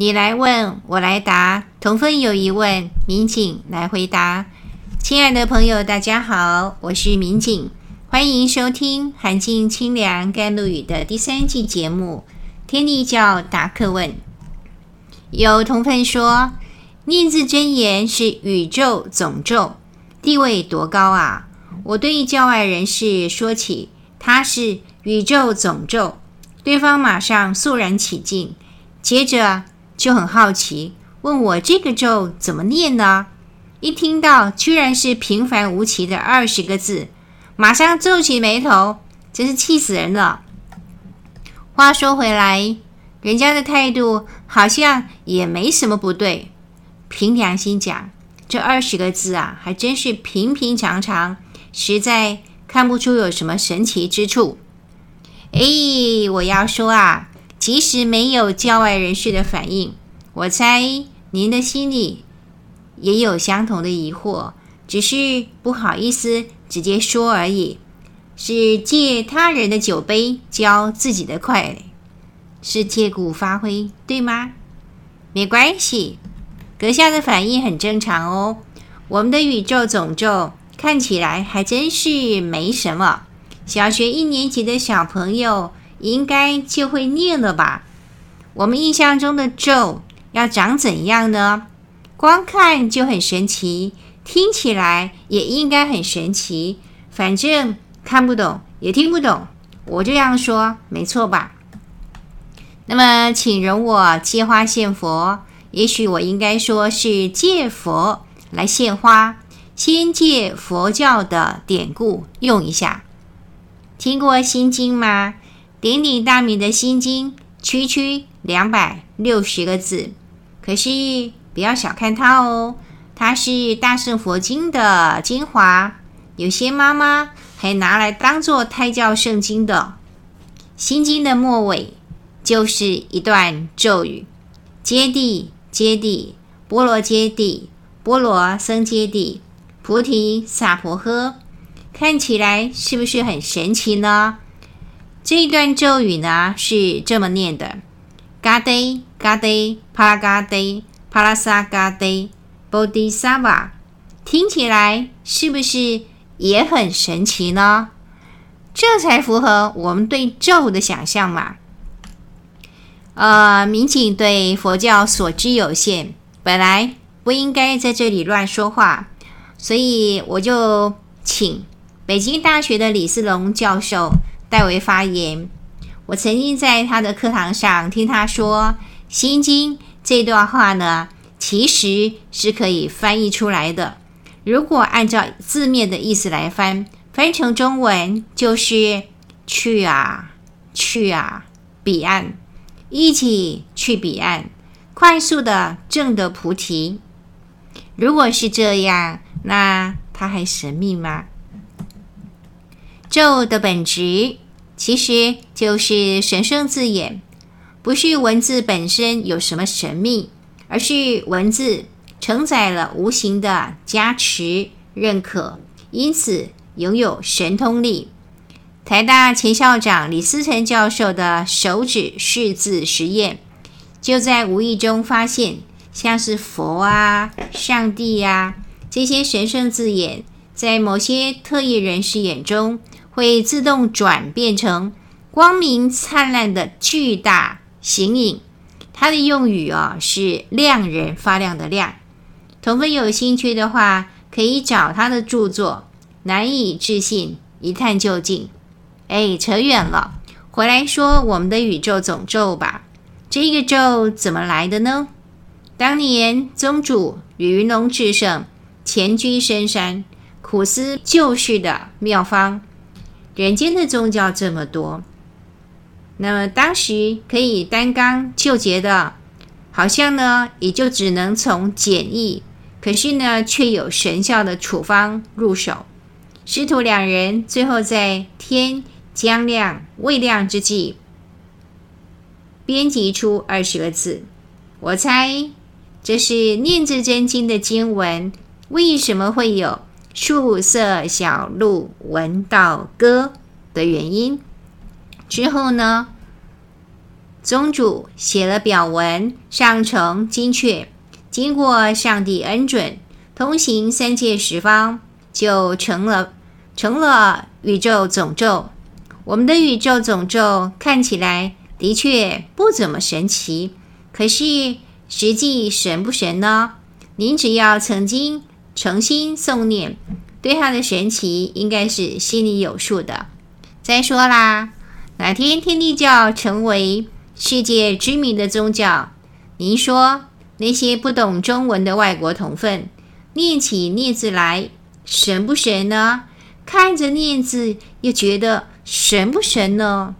你来问，我来答，同分有疑问，民警来回答。亲爱的朋友，大家好，我是民警，欢迎收听寒静清凉甘露雨的第三季节目《天地教答客问》。有同分说，念字真言是宇宙总咒，地位多高啊！我对教外人士说起，他是宇宙总咒，对方马上肃然起敬，接着就很好奇，问我这个咒怎么念呢？一听到居然是平凡无奇的二十个字，马上皱起眉头，真是气死人了。话说回来，人家的态度好像也没什么不对。凭良心讲，这二十个字啊，还真是平平常常，实在看不出有什么神奇之处。哎，我要说啊，即使没有教外人士的反应，我猜您的心里。也有相同的疑惑，只是不好意思直接说而已。是借他人的酒杯浇自己的快，是借故发挥，对吗？没关系，阁下的反应很正常哦。我们的宇宙总咒看起来还真是没什么，小学一年级的小朋友应该就会念了吧？我们印象中的咒要长怎样呢？光看就很神奇，听起来也应该很神奇。反正看不懂也听不懂，我这样说没错吧？那么，请容我借花献佛。也许我应该说是借佛来献花，先借佛教的典故用一下。听过《心经》吗？鼎鼎大名的《心经》，区区两百六十个字，可是。不要小看它哦，它是大乘佛经的精华，有些妈妈还拿来当做胎教圣经的。心经的末尾就是一段咒语：揭谛揭谛，波罗揭谛，波罗僧揭谛，菩提萨婆诃。看起来是不是很神奇呢？这一段咒语呢是这么念的：嘎嘚嘎嘚帕拉嘎嘚。帕拉萨嘎嘚，波迪萨瓦，听起来是不是也很神奇呢？这才符合我们对咒的想象嘛。呃，民警对佛教所知有限，本来不应该在这里乱说话，所以我就请北京大学的李思龙教授代为发言。我曾经在他的课堂上听他说《心经》。这段话呢，其实是可以翻译出来的。如果按照字面的意思来翻，翻成中文就是“去啊，去啊，彼岸，一起去彼岸，快速的证得菩提。”如果是这样，那它还神秘吗？咒的本质其实就是神圣字眼。不是文字本身有什么神秘，而是文字承载了无形的加持、认可，因此拥有神通力。台大前校长李思成教授的手指识字实验，就在无意中发现，像是佛啊、上帝啊这些神圣字眼，在某些特异人士眼中，会自动转变成光明灿烂的巨大。形影，它的用语啊是亮人发亮的亮。同分有兴趣的话，可以找他的著作《难以置信》，一探究竟。哎，扯远了，回来说我们的宇宙总咒吧。这个咒怎么来的呢？当年宗主吕云龙智胜潜居深山，苦思救世的妙方。人间的宗教这么多。那么当时可以单纲救劫的，好像呢也就只能从简易，可是呢却有神效的处方入手。师徒两人最后在天将亮未亮之际，编辑出二十个字。我猜这是念字真经的经文，为什么会有“曙色小路闻道歌”的原因。之后呢，宗主写了表文，上呈精确，经过上帝恩准，通行三界十方，就成了成了宇宙总咒。我们的宇宙总咒看起来的确不怎么神奇，可是实际神不神呢？您只要曾经诚心诵念，对它的神奇应该是心里有数的。再说啦，哪天天地教成为世界知名的宗教，您说那些不懂中文的外国同奋念起念字来神不神呢？看着念字又觉得神不神呢？